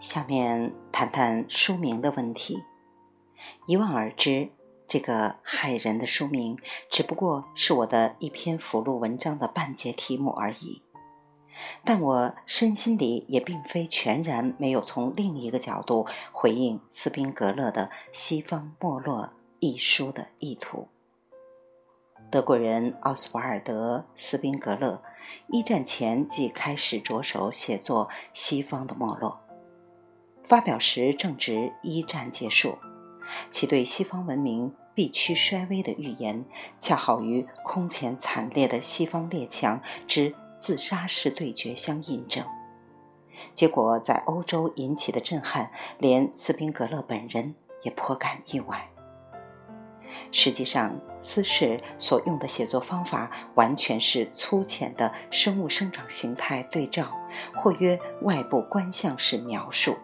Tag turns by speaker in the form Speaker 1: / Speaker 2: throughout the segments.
Speaker 1: 下面谈谈书名的问题。一望而知，这个骇人的书名只不过是我的一篇附录文章的半截题目而已。但我身心里也并非全然没有从另一个角度回应斯宾格勒的《西方没落》一书的意图。德国人奥斯瓦尔德·斯宾格勒一战前即开始着手写作《西方的没落》。发表时正值一战结束，其对西方文明必趋衰微的预言，恰好与空前惨烈的西方列强之自杀式对决相印证。结果在欧洲引起的震撼，连斯宾格勒本人也颇感意外。实际上，斯氏所用的写作方法完全是粗浅的生物生长形态对照，或曰外部观象式描述。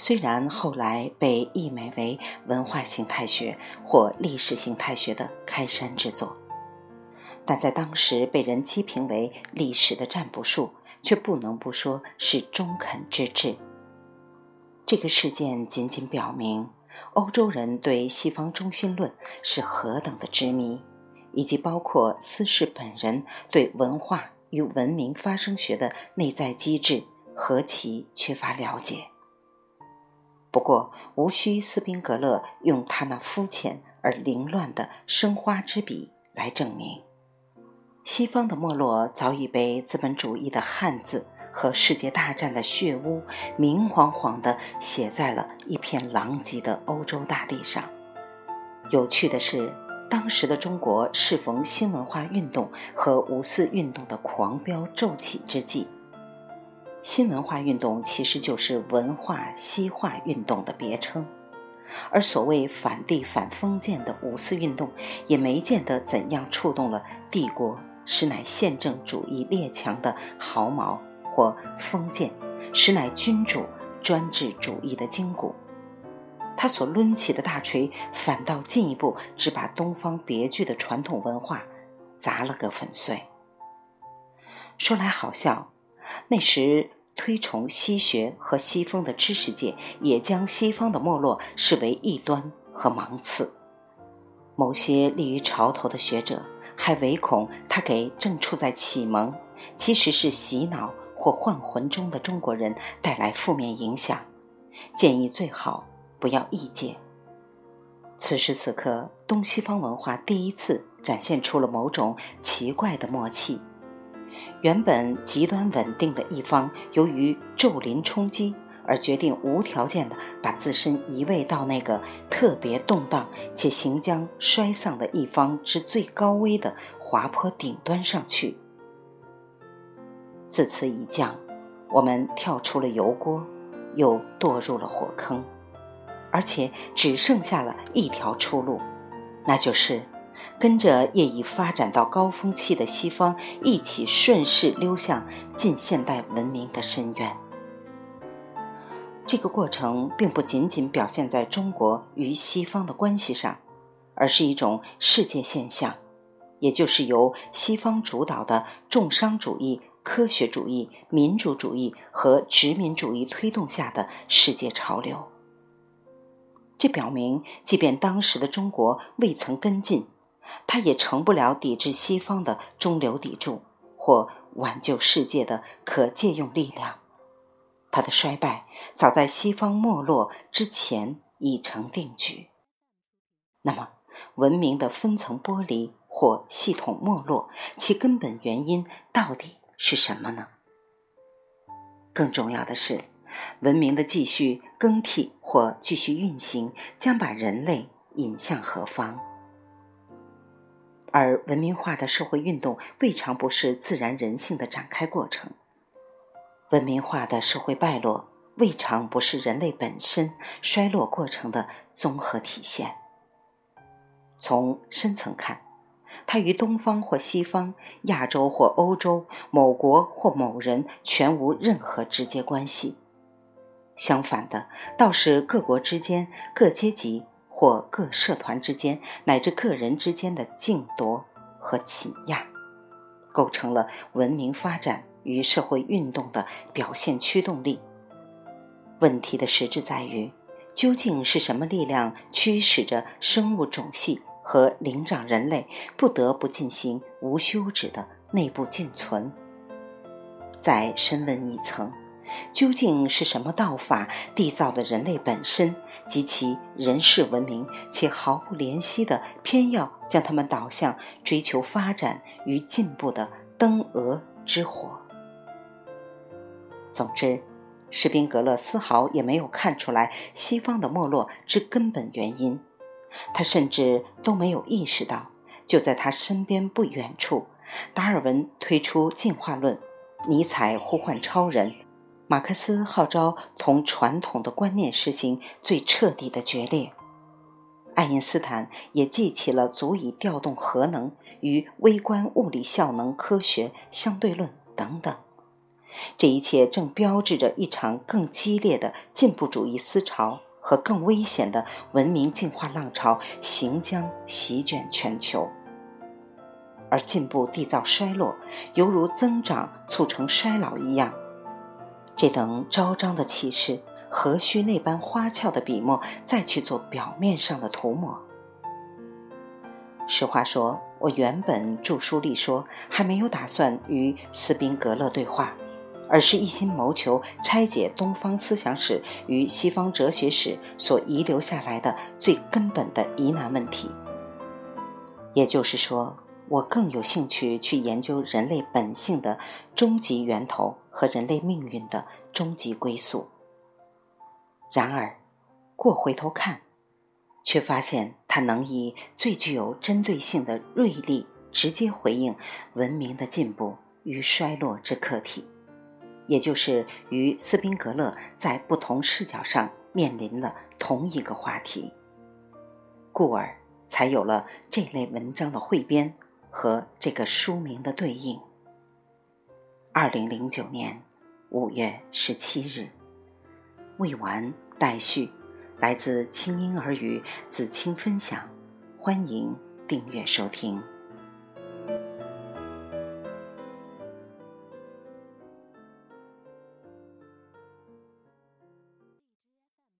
Speaker 1: 虽然后来被译美为文化形态学或历史形态学的开山之作，但在当时被人讥评为历史的占卜术，却不能不说是中肯之至。这个事件仅仅表明，欧洲人对西方中心论是何等的执迷，以及包括斯氏本人对文化与文明发生学的内在机制何其缺乏了解。不过，无需斯宾格勒用他那肤浅而凌乱的生花之笔来证明，西方的没落早已被资本主义的汉字和世界大战的血污明晃晃地写在了一片狼藉的欧洲大地上。有趣的是，当时的中国适逢新文化运动和五四运动的狂飙骤起之际。新文化运动其实就是文化西化运动的别称，而所谓反帝反封建的五四运动，也没见得怎样触动了帝国实乃宪政主义列强的毫毛，或封建实乃君主专制主义的筋骨。他所抡起的大锤，反倒进一步只把东方别具的传统文化砸了个粉碎。说来好笑，那时。推崇西学和西风的知识界，也将西方的没落视为异端和盲刺。某些立于潮头的学者还唯恐他给正处在启蒙，其实是洗脑或幻魂中的中国人带来负面影响，建议最好不要意见。此时此刻，东西方文化第一次展现出了某种奇怪的默契。原本极端稳定的一方，由于骤临冲击而决定无条件的把自身移位到那个特别动荡且行将衰丧的一方之最高危的滑坡顶端上去。自此一降，我们跳出了油锅，又堕入了火坑，而且只剩下了一条出路，那就是。跟着业已发展到高峰期的西方一起顺势溜向近现代文明的深渊。这个过程并不仅仅表现在中国与西方的关系上，而是一种世界现象，也就是由西方主导的重商主义、科学主义、民主主义和殖民主义推动下的世界潮流。这表明，即便当时的中国未曾跟进。他也成不了抵制西方的中流砥柱，或挽救世界的可借用力量。他的衰败早在西方没落之前已成定局。那么，文明的分层剥离或系统没落，其根本原因到底是什么呢？更重要的是，文明的继续更替或继续运行，将把人类引向何方？而文明化的社会运动未尝不是自然人性的展开过程，文明化的社会败落未尝不是人类本身衰落过程的综合体现。从深层看，它与东方或西方、亚洲或欧洲、某国或某人全无任何直接关系。相反的，倒是各国之间、各阶级。或各社团之间，乃至个人之间的竞夺和挤压，构成了文明发展与社会运动的表现驱动力。问题的实质在于，究竟是什么力量驱使着生物种系和灵长人类不得不进行无休止的内部静存？再深问一层，究竟是什么道法缔造了人类本身及其人世文明，且毫不怜惜的偏要将他们导向追求发展与进步的登蛾之火？总之。士宾格勒丝毫也没有看出来西方的没落之根本原因，他甚至都没有意识到，就在他身边不远处，达尔文推出进化论，尼采呼唤超人，马克思号召同传统的观念实行最彻底的决裂，爱因斯坦也记起了足以调动核能与微观物理效能科学相对论等等。这一切正标志着一场更激烈的进步主义思潮和更危险的文明进化浪潮行将席卷全球，而进步缔造衰落，犹如增长促成衰老一样。这等昭彰的气势，何须那般花俏的笔墨再去做表面上的涂抹？实话说，我原本著书立说，还没有打算与斯宾格勒对话。而是一心谋求拆解东方思想史与西方哲学史所遗留下来的最根本的疑难问题。也就是说，我更有兴趣去研究人类本性的终极源头和人类命运的终极归宿。然而，过回头看，却发现它能以最具有针对性的锐利直接回应文明的进步与衰落之课题。也就是与斯宾格勒在不同视角上面临了同一个话题，故而才有了这类文章的汇编和这个书名的对应。二零零九年五月十七日，未完待续，来自清音儿语子清分享，欢迎订阅收听。